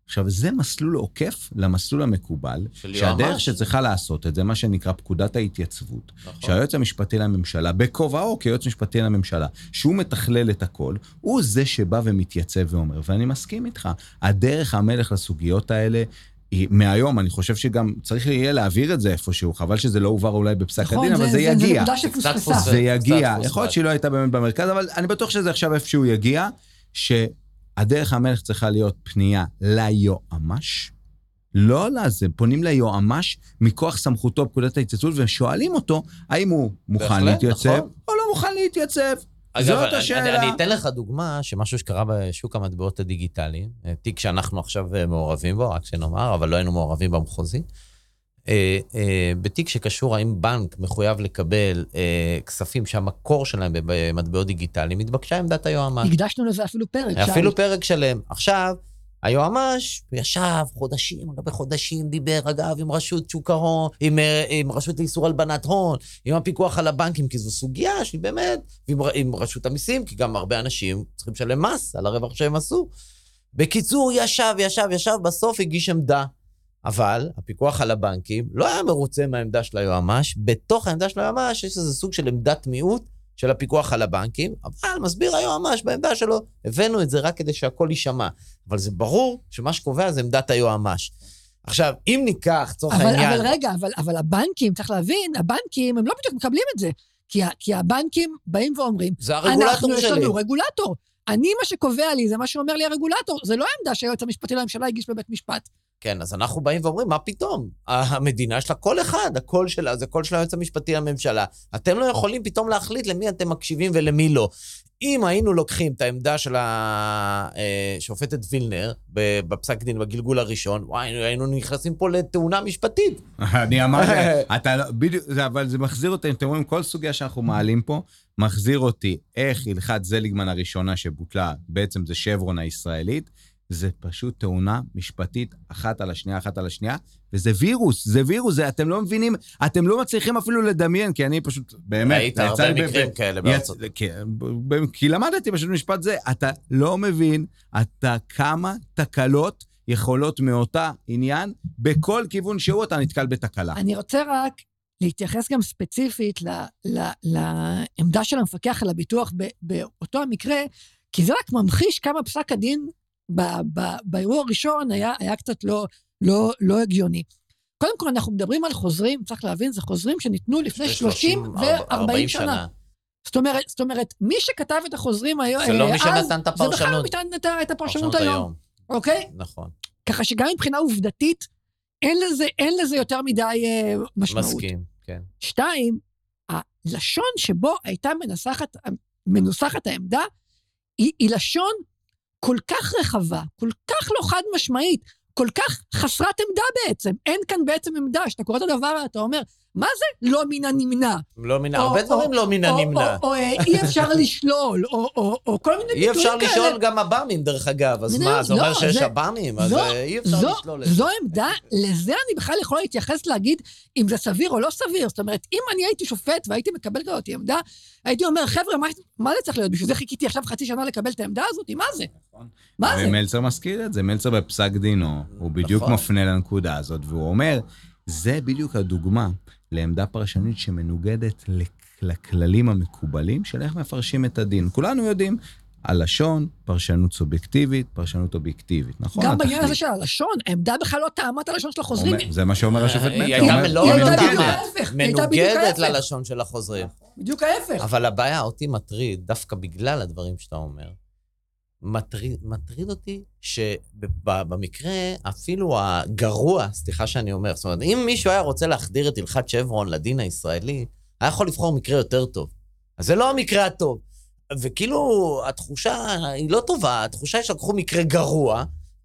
עכשיו, זה מסלול עוקף למסלול המקובל, שהדרך יועמ"ש. שצריכה לעשות את זה, מה שנקרא פקודת ההתייצבות, נכון. שהיועץ המשפטי לממשלה, בכובעו כיועץ משפטי לממשלה, שהוא מתכלל את הכל, הוא זה שבא ומתייצב ואומר, ואני מסכים איתך, הדרך המלך לסוגיות האלה, היא, מהיום, אני חושב שגם צריך יהיה להעביר את זה איפשהו, חבל שזה לא הועבר אולי בפסק נכון, הדין, אבל זה זה יגיע. נקודה זה קצת שפוספסה. פוספס. זה יגיע. יכול להיות. שהיא לא הייתה באמת במרכז, אבל אני בטוח שזה עכשיו איפשהו יגיע, שהדרך המלך צריכה להיות פנייה ליועמ"ש, לא לזה, פונים ליועמ"ש מכוח סמכותו בפקודת ההתייצבות, ושואלים אותו האם הוא מוכן בהחלט, להתייצב נכון. או לא מוכן להתייצב. אגב, זאת השאלה. אני, אני אתן לך דוגמה שמשהו שקרה בשוק המטבעות הדיגיטליים, אה, תיק שאנחנו עכשיו אה, מעורבים בו, רק שנאמר, אבל לא היינו מעורבים במחוזי. אה, אה, בתיק שקשור האם בנק מחויב לקבל אה, כספים שהמקור שלהם במטבעות דיגיטליים, התבקשה עמדת היועמ"ש. הקדשנו לזה אפילו פרק. שי. אפילו פרק שלם. עכשיו, היועמ"ש ישב חודשים, הרבה חודשים, דיבר, אגב, עם רשות שוק ההון, עם, אה, עם רשות לאיסור הלבנת הון, עם הפיקוח על הבנקים, כי זו סוגיה שהיא באמת, ועם עם רשות המיסים, כי גם הרבה אנשים צריכים לשלם מס על הרווח שהם עשו. בקיצור, ישב, ישב, ישב, בסוף הגיש עמדה. אבל הפיקוח על הבנקים לא היה מרוצה מהעמדה של היועמ"ש. בתוך העמדה של היועמ"ש יש איזה סוג של עמדת מיעוט של הפיקוח על הבנקים, אבל מסביר היועמ"ש בעמדה שלו, הבאנו את זה רק כדי שהכל יישמע. אבל זה ברור שמה שקובע זה עמדת היועמ"ש. עכשיו, אם ניקח, לצורך העניין... אבל רגע, אבל, אבל הבנקים, צריך להבין, הבנקים, הם לא בדיוק מקבלים את זה. כי, כי הבנקים באים ואומרים, זה הרגולטור אנחנו, יש שלי. לנו רגולטור. אני, מה שקובע לי, זה מה שאומר לי הרגולטור. זה לא העמדה שהיועץ המשפטי לממשלה הגיש בבית משפט. כן, אז אנחנו באים ואומרים, מה פתאום? המדינה יש לה קול אחד, הקול שלה זה קול של היועץ המשפטי לממשלה. אתם לא יכולים פתאום להחליט למי אתם מקשיבים ולמי לא. אם היינו לוקחים את העמדה של השופטת וילנר בפסק דין בגלגול הראשון, וואי, היינו נכנסים פה לתאונה משפטית. אני אמרתי, אתה לא, בדיוק, אבל זה מחזיר אותי, אתם רואים, כל סוגיה שאנחנו מעלים פה, מחזיר אותי איך הלכת זליגמן הראשונה שבוטלה, בעצם זה שברון הישראלית, זה פשוט תאונה משפטית אחת על השנייה, אחת על השנייה, וזה וירוס, זה וירוס, זה, אתם לא מבינים, אתם לא מצליחים אפילו לדמיין, כי אני פשוט, באמת, ראית הרבה מקרים ב- כאלה יצ- בארצות. כן, ב- ב- כי למדתי פשוט משפט זה, אתה לא מבין, אתה כמה תקלות יכולות מאותה עניין, בכל כיוון שהוא אתה נתקל בתקלה. אני רוצה רק להתייחס גם ספציפית ל, ל, לעמדה של המפקח על הביטוח ב, באותו המקרה, כי זה רק ממחיש כמה פסק הדין באירוע הראשון היה, היה קצת לא, לא, לא הגיוני. קודם כל, אנחנו מדברים על חוזרים, צריך להבין, זה חוזרים שניתנו לפני 30 ו-40 שנה. זאת אומרת, זאת אומרת, מי שכתב את החוזרים היום, זה לא מי אז, שנתן את זה בכלל לא הפרשנות. נתן את את הפרשנות היום, אוקיי? נכון, ככה שגם מבחינה עובדתית, אין לזה, אין לזה יותר מדי אה, משמעות. מסכים, כן. שתיים, הלשון שבו הייתה מנסחת, מנוסחת העמדה, היא, היא לשון כל כך רחבה, כל כך לא חד משמעית, כל כך חסרת עמדה בעצם. אין כאן בעצם עמדה. כשאתה קורא את הדבר, אתה אומר, מה זה לא מן הנמנע? לא מן, או- הרבה או- דברים לא מן או- הנמנע. או, או, אה, אי אפשר לשלול, או, או, או כל מיני אי ביטויים אפשר כאלה. לשאול גם עב"מים, דרך אגב. אז מה, זה אומר לא, שיש עב"מים? אז זו- אה, אי אפשר לשלול את זה. זו עמדה, לזה אני בכלל יכולה להתייחס להגיד אם זה סביר או לא סביר. זאת אומרת, אם אני הייתי שופט והייתי מקבל כזאת עמדה, הייתי אומר, חבר'ה, מה, מה זה צריך להיות? בשביל זה חיכיתי עכשיו חצי שנה לקבל את העמדה הזאת? מה זה? מה זה? ומלצר מזכיר את זה, מלצר בפסק דינו, הוא בדיוק נכון. מפנה לנקודה הזאת, והוא אומר, זה בדיוק הדוגמה לעמדה פרשנית שמנוגדת לכ- לכללים המקובלים של איך מפרשים את הדין. כולנו יודעים, הלשון, פרשנות סובייקטיבית, פרשנות אובייקטיבית, נכון? גם בעניין הזה. של הלשון, העמדה בכלל לא טעמה את הלשון של החוזרים. זה מה שאומר השופט. הייתה אומר- לא היא הייתה לא טעמה, מנוגדת. ללשון של החוזרים. בדיוק ההפך. אבל הבעיה, אותי מטריד, דווקא בגלל הדברים שאתה אומר, מטריד, מטריד אותי שבמקרה אפילו הגרוע, סליחה שאני אומר, זאת אומרת, אם מישהו היה רוצה להחדיר את הלכת שברון לדין הישראלי, היה יכול לבחור מקרה יותר טוב. אז זה לא המקרה הטוב. וכאילו, התחושה היא לא טובה, התחושה היא שלקחו מקרה גרוע,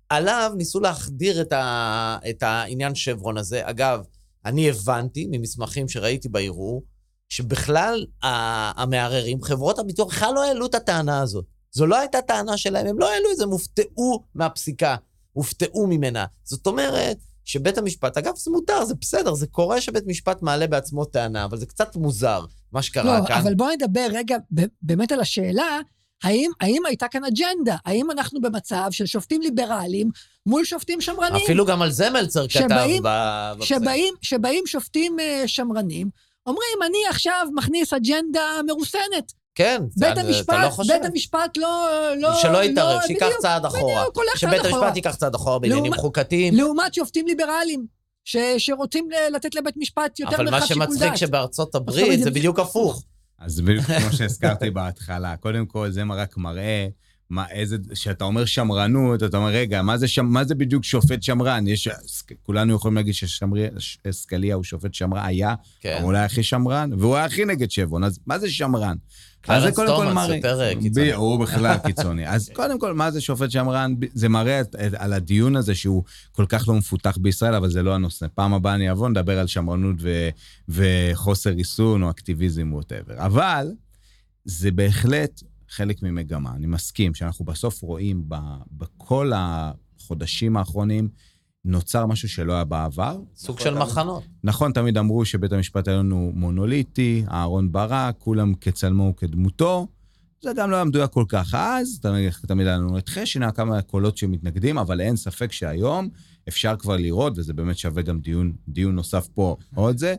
עליו ניסו להחדיר את, ה, את העניין שברון הזה. אגב, אני הבנתי ממסמכים שראיתי בערעור, שבכלל המערערים, חברות הביטוח בכלל לא העלו את הטענה הזאת. זו לא הייתה טענה שלהם, הם לא העלו את זה, הם הופתעו מהפסיקה, הופתעו ממנה. זאת אומרת שבית המשפט, אגב, זה מותר, זה בסדר, זה קורה שבית משפט מעלה בעצמו טענה, אבל זה קצת מוזר, מה שקרה לא, כאן. אבל בואו נדבר רגע באמת על השאלה, האם, האם הייתה כאן אג'נדה? האם אנחנו במצב של שופטים ליברליים מול שופטים שמרנים? אפילו גם על זה מלצר כתב שבאים- ב-. שבאים, שבאים שופטים אה, שמרנים, אומרים, אני עכשיו מכניס אג'נדה מרוסנת. כן, זה- בית אתה המשפט, לא חושב. בית המשפט לא... לא שלא יתערב, שייקח בדיוק, צעד אחורה. בדיוק, הולך צעד שבית אחורה. המשפט ייקח צעד אחורה בעניינים לעומת- חוקתיים. לעומת שופטים ליברליים, ש, שרוצים לתת לבית משפט יותר אבל מה מרחב שיקול שמצחיק דעת. שבארצות עכשיו, הברית זה בדיוק הפוך. אז בדיוק כמו שהזכרתי בהתחלה, קודם כל זה רק מראה מה, איזה, כשאתה אומר שמרנות, אתה אומר, רגע, מה זה, שם, מה זה בדיוק שופט שמרן? יש, כולנו יכולים להגיד שסקליה הוא שופט שמרן, היה, כן. הוא אולי הכי שמרן, והוא היה הכי נגד שברון, אז מה זה שמרן? אז זה קודם כל מראה... יותר אה, קיצוני. הוא בכלל קיצוני. אז קודם כל, מה זה שופט שמרן? זה מראה על הדיון הזה שהוא כל כך לא מפותח בישראל, אבל זה לא הנושא. פעם הבאה אני אבוא, נדבר על שמרנות ו- וחוסר ריסון או אקטיביזם ווטאבר. אבל זה בהחלט חלק ממגמה. אני מסכים שאנחנו בסוף רואים ב- בכל החודשים האחרונים, נוצר משהו שלא היה בעבר. סוג של מחנות. נכון, תמיד אמרו שבית המשפט העליון הוא מונוליטי, אהרון ברק, כולם כצלמו וכדמותו. זה גם לא היה מדויק כל כך אז, תמיד, תמיד היה לנו את חשין, כמה קולות שמתנגדים, אבל אין ספק שהיום אפשר כבר לראות, וזה באמת שווה גם דיון, דיון נוסף פה, עוד זה,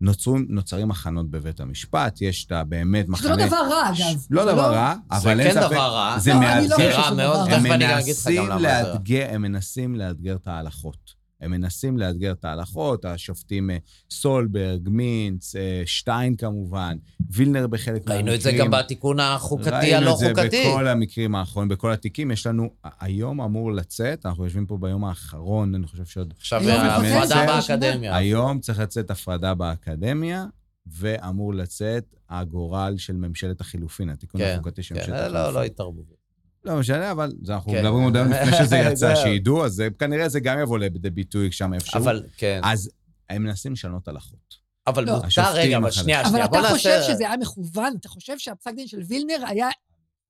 נוצרו, נוצרים מחנות בבית המשפט, יש את הבאמת מחנה... שזה לא דבר רע, אגב. לא זה דבר רע, אבל זה אין כן ספק... דבר רע. זה לא, לא מאתגר. שזה רע מאוד, דבר רע. הם תכף אני גם אגיד לך גם מנסים למה זה רע. לאתגר, הם מנסים לאתגר את ההלכות. הם מנסים לאתגר את ההלכות, השופטים אה, סולברג, מינץ, אה, שטיין כמובן, וילנר בחלק מהמקרים. ראינו את זה גם בתיקון החוקתי הלא ראינו את חוקתי. זה בכל המקרים האחרונים, בכל התיקים. יש לנו, היום אמור לצאת, אנחנו יושבים פה ביום האחרון, אני חושב שעוד... עכשיו, היום ההפרדה זה- באקדמיה. היום צריך לצאת הפרדה באקדמיה, ואמור לצאת הגורל של ממשלת החילופין, התיקון כן, החוקתי של כן, ממשלת לא, החילופין. לא התערבו. לא משנה, אבל זה אנחנו כן. מדברים עוד היום לפני שזה יצא. שידעו, אז זה- כנראה זה גם יבוא לידי ביטוי שם איפשהו. אבל, כן. אז הם מנסים לשנות הלכות. אבל לא. מותר, השופטים רגע, אבל. שנייה, אבל שנייה, בוא אתה חושב נעשה... שזה היה מכוון? אתה חושב שהפסק דין של וילנר היה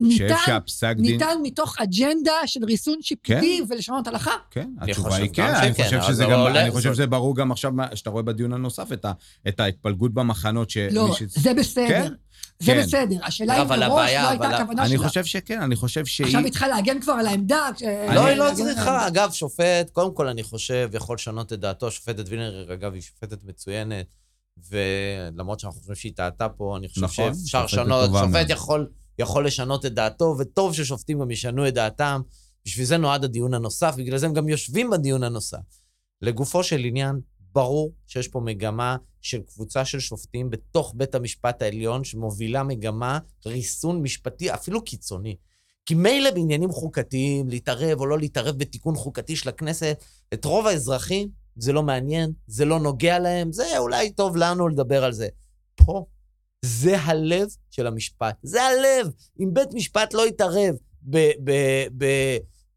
ניתן, שהפסק דין... ניתן מתוך אג'נדה של ריסון שיפוטי ולשנות הלכה? כן, התשובה חושב היא כן, גם אני חושב אבל שזה זה גם, לא עולה, אני חושב שזה ברור גם עכשיו, שאתה רואה בדיון הנוסף, את ה- את ההתפלגות במחנות, שמי לא, ש... זה בסדר. כן, זה כן. בסדר. השאלה אם אבל מראש הבעיה, לא הייתה אבל- הכוונה אני שלה. חושב שכן, אני חושב שהיא... עכשיו היא צריכה להגן כבר על העמדה. כש- לא, אני- היא לא צריכה. אגב, שופט, קודם כל, אני חושב, יכול לשנות את דעתו. שופטת וילנר, אגב, היא שופטת מצוינת, ולמרות שאנחנו חושבים שהיא טעתה פה, אני חושב נכון, שאפשר לשנות, שופט. יכול, יכול לשנות את דעתו, וטוב ששופטים גם ישנו את דעתם. בשביל זה נועד הדיון הנוסף, בגלל זה הם גם יושבים בדיון הנוסף. לגופו של עניין, ברור שיש פה מגמה של קבוצה של שופטים בתוך בית המשפט העליון, שמובילה מגמה ריסון משפטי אפילו קיצוני. כי מילא בעניינים חוקתיים, להתערב או לא להתערב בתיקון חוקתי של הכנסת, את רוב האזרחים זה לא מעניין, זה לא נוגע להם, זה אולי טוב לנו לדבר על זה. פה, זה הלב של המשפט. זה הלב. אם בית משפט לא יתערב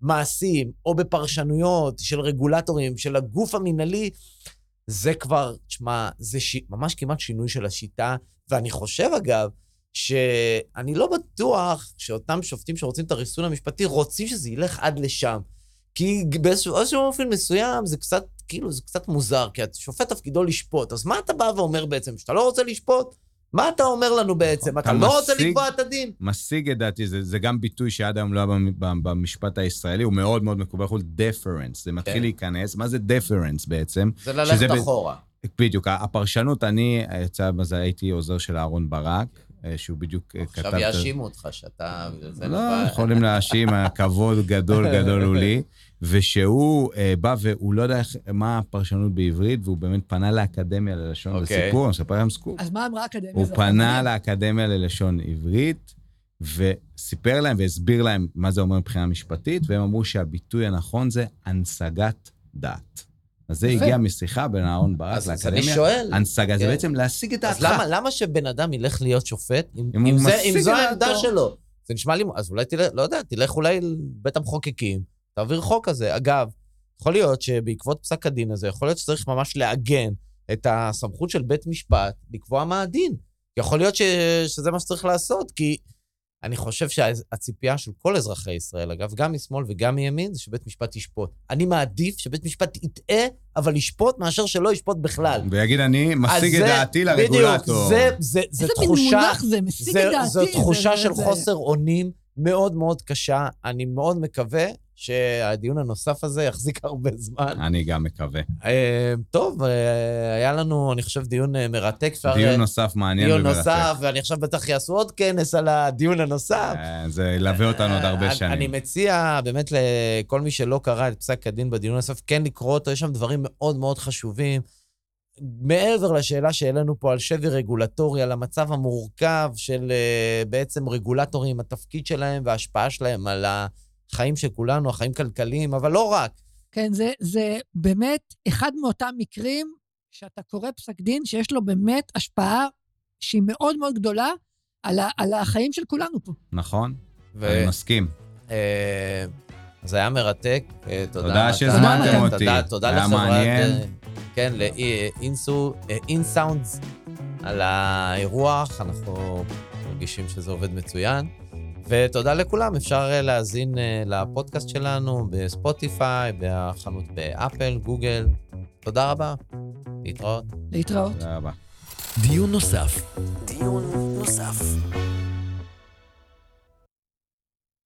במעשים או בפרשנויות של רגולטורים, של הגוף המינהלי, זה כבר, תשמע, זה ש... ממש כמעט שינוי של השיטה, ואני חושב, אגב, שאני לא בטוח שאותם שופטים שרוצים את הריסון המשפטי רוצים שזה ילך עד לשם. כי באיזשהו אופן מסוים זה קצת, כאילו, זה קצת מוזר, כי השופט תפקידו לשפוט. אז מה אתה בא ואומר בעצם? שאתה לא רוצה לשפוט? מה אתה אומר לנו בעצם? אתה אתה לא רוצה לקבוע את הדין? משיג את דעתי, זה, זה גם ביטוי שעד היום לא היה במ- במ- במשפט הישראלי, הוא מאוד מאוד מקובל, הוא deference, זה מתחיל כן. להיכנס. מה זה deference בעצם? זה ללכת אחורה. בדיוק, הפרשנות, אני, יצא בזה, הייתי עוזר של אהרון ברק, שהוא בדיוק אה, כתב... עכשיו יאשימו אותך שאתה... לא, בא- יכולים להאשים, הכבוד גדול גדול הוא לי. ושהוא אה, בא והוא לא יודע מה הפרשנות בעברית, והוא באמת פנה לאקדמיה ללשון, זה אוקיי. סיפור, אני מספר לכם סקופ. אז מה אמרה האקדמיה? הוא פנה. לאקדמיה ללשון עברית, וסיפר להם והסביר להם מה זה אומר מבחינה משפטית, והם אמרו שהביטוי הנכון זה הנשגת דעת. אז זה. הגיע משיחה בין אהרון ברק אז אז אני לאקדמיה. שואל, הנשגה, זה כן. בעצם להשיג את אז דעתך. למה, למה שבן אדם ילך להיות שופט, אם, זו העמדה? שלו? זה נשמע לי, אז אולי תלך, לא יודע, תלך אולי לבית המחוקקים, תעביר חוק כזה. אגב, יכול להיות שבעקבות פסק הדין הזה, יכול להיות שצריך ממש לעגן את הסמכות של בית משפט לקבוע מה הדין. יכול להיות ש, שזה מה שצריך לעשות, כי אני חושב שהציפייה של כל אזרחי ישראל, אגב, גם משמאל וגם מימין, זה שבית משפט ישפוט. אני מעדיף שבית משפט יטעה, אבל ישפוט, מאשר שלא ישפוט בכלל. ויגיד, אני משיג את דעתי לרגולטור. בדיוק, זה, זה, זה איזה מין תחושה... מונח זה? משיג זה, את דעתי. זו תחושה זה- של זה- חוסר אונים מאוד מאוד קשה. אני מאוד מקווה שהדיון הנוסף הזה יחזיק הרבה זמן. אני גם מקווה. אה, טוב, אה, היה לנו, אני חושב, דיון אה, מרתק. דיון נוסף מעניין דיון ומרתק. נוסף, ואני עכשיו בטח יעשו עוד כנס על הדיון הנוסף. אה, זה ילווה אותנו עוד הרבה שנים. אני מציע באמת לכל מי שלא קרא את פסק הדין בדיון הנוסף, כן לקרוא אותו, יש שם דברים מאוד מאוד חשובים. מעבר לשאלה שהעלינו פה על שבי רגולטורי, על המצב המורכב של בעצם רגולטורים, התפקיד שלהם וההשפעה שלהם על החיים של כולנו, החיים כלכליים, אבל לא רק. כן, זה, זה באמת אחד מאותם מקרים שאתה קורא פסק דין שיש לו באמת השפעה שהיא מאוד מאוד גדולה על, ה, על החיים של כולנו פה. נכון? ו- אני מסכים. אה, זה היה מרתק. אה, תודה. תודה. שהזמנתם תודה, אותי. תודה היה לחברת... מעניין. אה, כן, לאינסאונדס על האירוח, אנחנו מרגישים שזה עובד מצוין. ותודה לכולם, אפשר אה, להאזין אה, לפודקאסט שלנו בספוטיפיי, בחנות באפל, גוגל. תודה רבה. להתראות. להתראות. תודה רבה. דיון נוסף דיון נוסף.